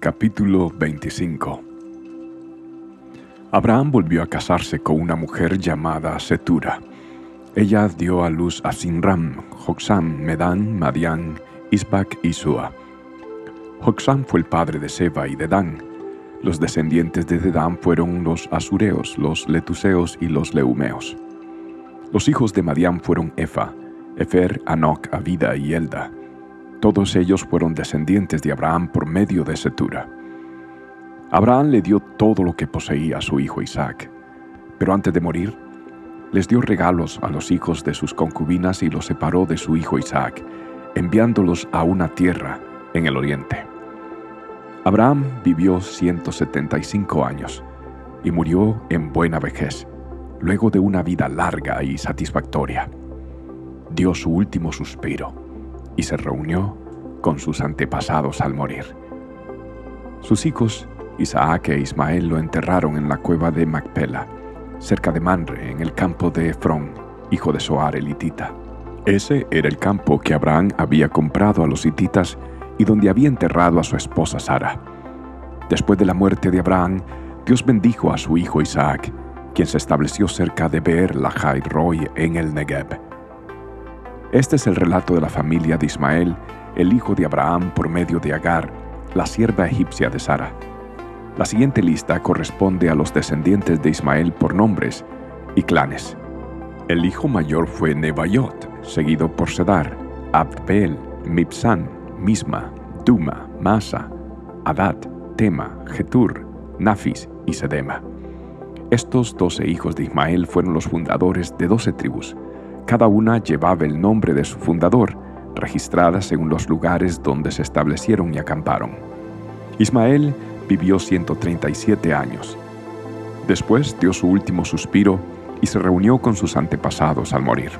Capítulo 25 Abraham volvió a casarse con una mujer llamada Setura. Ella dio a luz a Sinram, Joxam, Medán, Madián, Isbac y Sua. Joxam fue el padre de Seba y de Dan. Los descendientes de Dedán fueron los Asureos, los Letuseos y los Leumeos. Los hijos de Madián fueron Efa, Efer, Anoc, Avida y Elda. Todos ellos fueron descendientes de Abraham por medio de Setura. Abraham le dio todo lo que poseía a su hijo Isaac, pero antes de morir, les dio regalos a los hijos de sus concubinas y los separó de su hijo Isaac, enviándolos a una tierra en el oriente. Abraham vivió 175 años y murió en buena vejez, luego de una vida larga y satisfactoria. Dio su último suspiro y se reunió con sus antepasados al morir. Sus hijos, Isaac e Ismael, lo enterraron en la cueva de Macpela, cerca de Manre, en el campo de Efrón, hijo de Soar el hitita. Ese era el campo que Abraham había comprado a los hititas y donde había enterrado a su esposa Sara. Después de la muerte de Abraham, Dios bendijo a su hijo Isaac, quien se estableció cerca de Beer Lahai Roy en el Negev. Este es el relato de la familia de Ismael, el hijo de Abraham por medio de Agar, la sierva egipcia de Sara. La siguiente lista corresponde a los descendientes de Ismael por nombres y clanes. El hijo mayor fue Nebayot, seguido por Sedar, Abdbeel, Mipsan, Misma, Duma, Masa, Adad, Tema, Getur, Nafis y Sedema. Estos doce hijos de Ismael fueron los fundadores de doce tribus, cada una llevaba el nombre de su fundador, registrada según los lugares donde se establecieron y acamparon. Ismael vivió 137 años. Después dio su último suspiro y se reunió con sus antepasados al morir.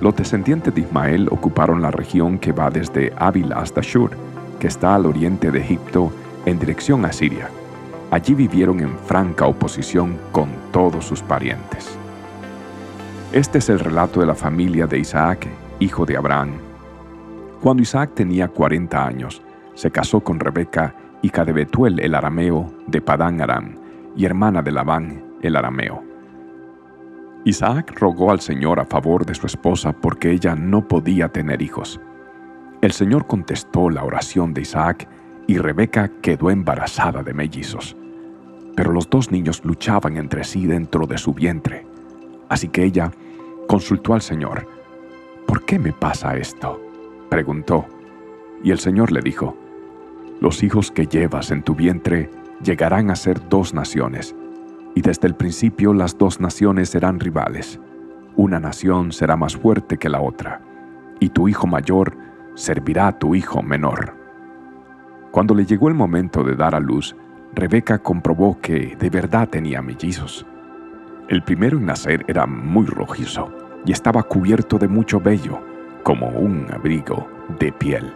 Los descendientes de Ismael ocuparon la región que va desde Ávila hasta Shur, que está al oriente de Egipto en dirección a Siria. Allí vivieron en franca oposición con todos sus parientes. Este es el relato de la familia de Isaac, hijo de Abraham. Cuando Isaac tenía 40 años, se casó con Rebeca, hija de Betuel el arameo de Padán Aram, y hermana de Labán el arameo. Isaac rogó al Señor a favor de su esposa porque ella no podía tener hijos. El Señor contestó la oración de Isaac y Rebeca quedó embarazada de mellizos. Pero los dos niños luchaban entre sí dentro de su vientre. Así que ella consultó al Señor. ¿Por qué me pasa esto? Preguntó. Y el Señor le dijo, Los hijos que llevas en tu vientre llegarán a ser dos naciones, y desde el principio las dos naciones serán rivales. Una nación será más fuerte que la otra, y tu hijo mayor servirá a tu hijo menor. Cuando le llegó el momento de dar a luz, Rebeca comprobó que de verdad tenía mellizos. El primero en nacer era muy rojizo y estaba cubierto de mucho vello, como un abrigo de piel.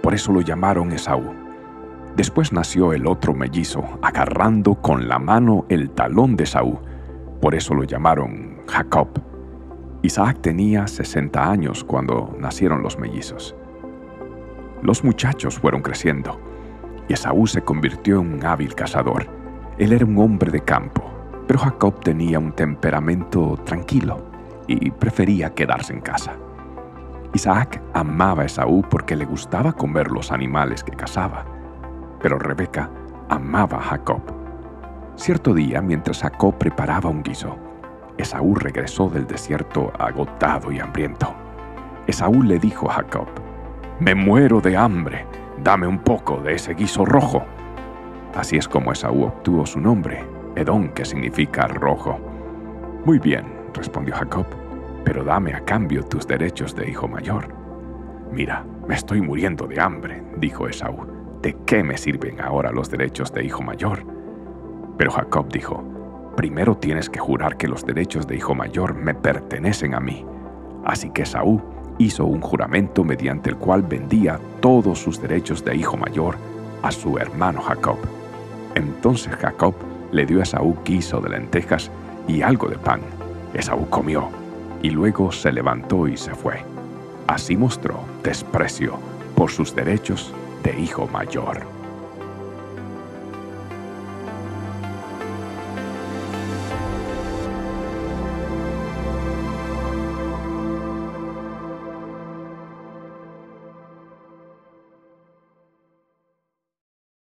Por eso lo llamaron Esaú. Después nació el otro mellizo, agarrando con la mano el talón de Esaú. Por eso lo llamaron Jacob. Isaac tenía 60 años cuando nacieron los mellizos. Los muchachos fueron creciendo y Esaú se convirtió en un hábil cazador. Él era un hombre de campo pero Jacob tenía un temperamento tranquilo y prefería quedarse en casa. Isaac amaba a Esaú porque le gustaba comer los animales que cazaba, pero Rebeca amaba a Jacob. Cierto día, mientras Jacob preparaba un guiso, Esaú regresó del desierto agotado y hambriento. Esaú le dijo a Jacob, Me muero de hambre, dame un poco de ese guiso rojo. Así es como Esaú obtuvo su nombre, Edom, que significa rojo. Muy bien, respondió Jacob, pero dame a cambio tus derechos de hijo mayor. Mira, me estoy muriendo de hambre, dijo Esaú. ¿De qué me sirven ahora los derechos de hijo mayor? Pero Jacob dijo, primero tienes que jurar que los derechos de hijo mayor me pertenecen a mí. Así que Esaú hizo un juramento mediante el cual vendía todos sus derechos de hijo mayor a su hermano Jacob. Entonces Jacob le dio a Esaú guiso de lentejas y algo de pan. Esaú comió y luego se levantó y se fue. Así mostró desprecio por sus derechos de hijo mayor.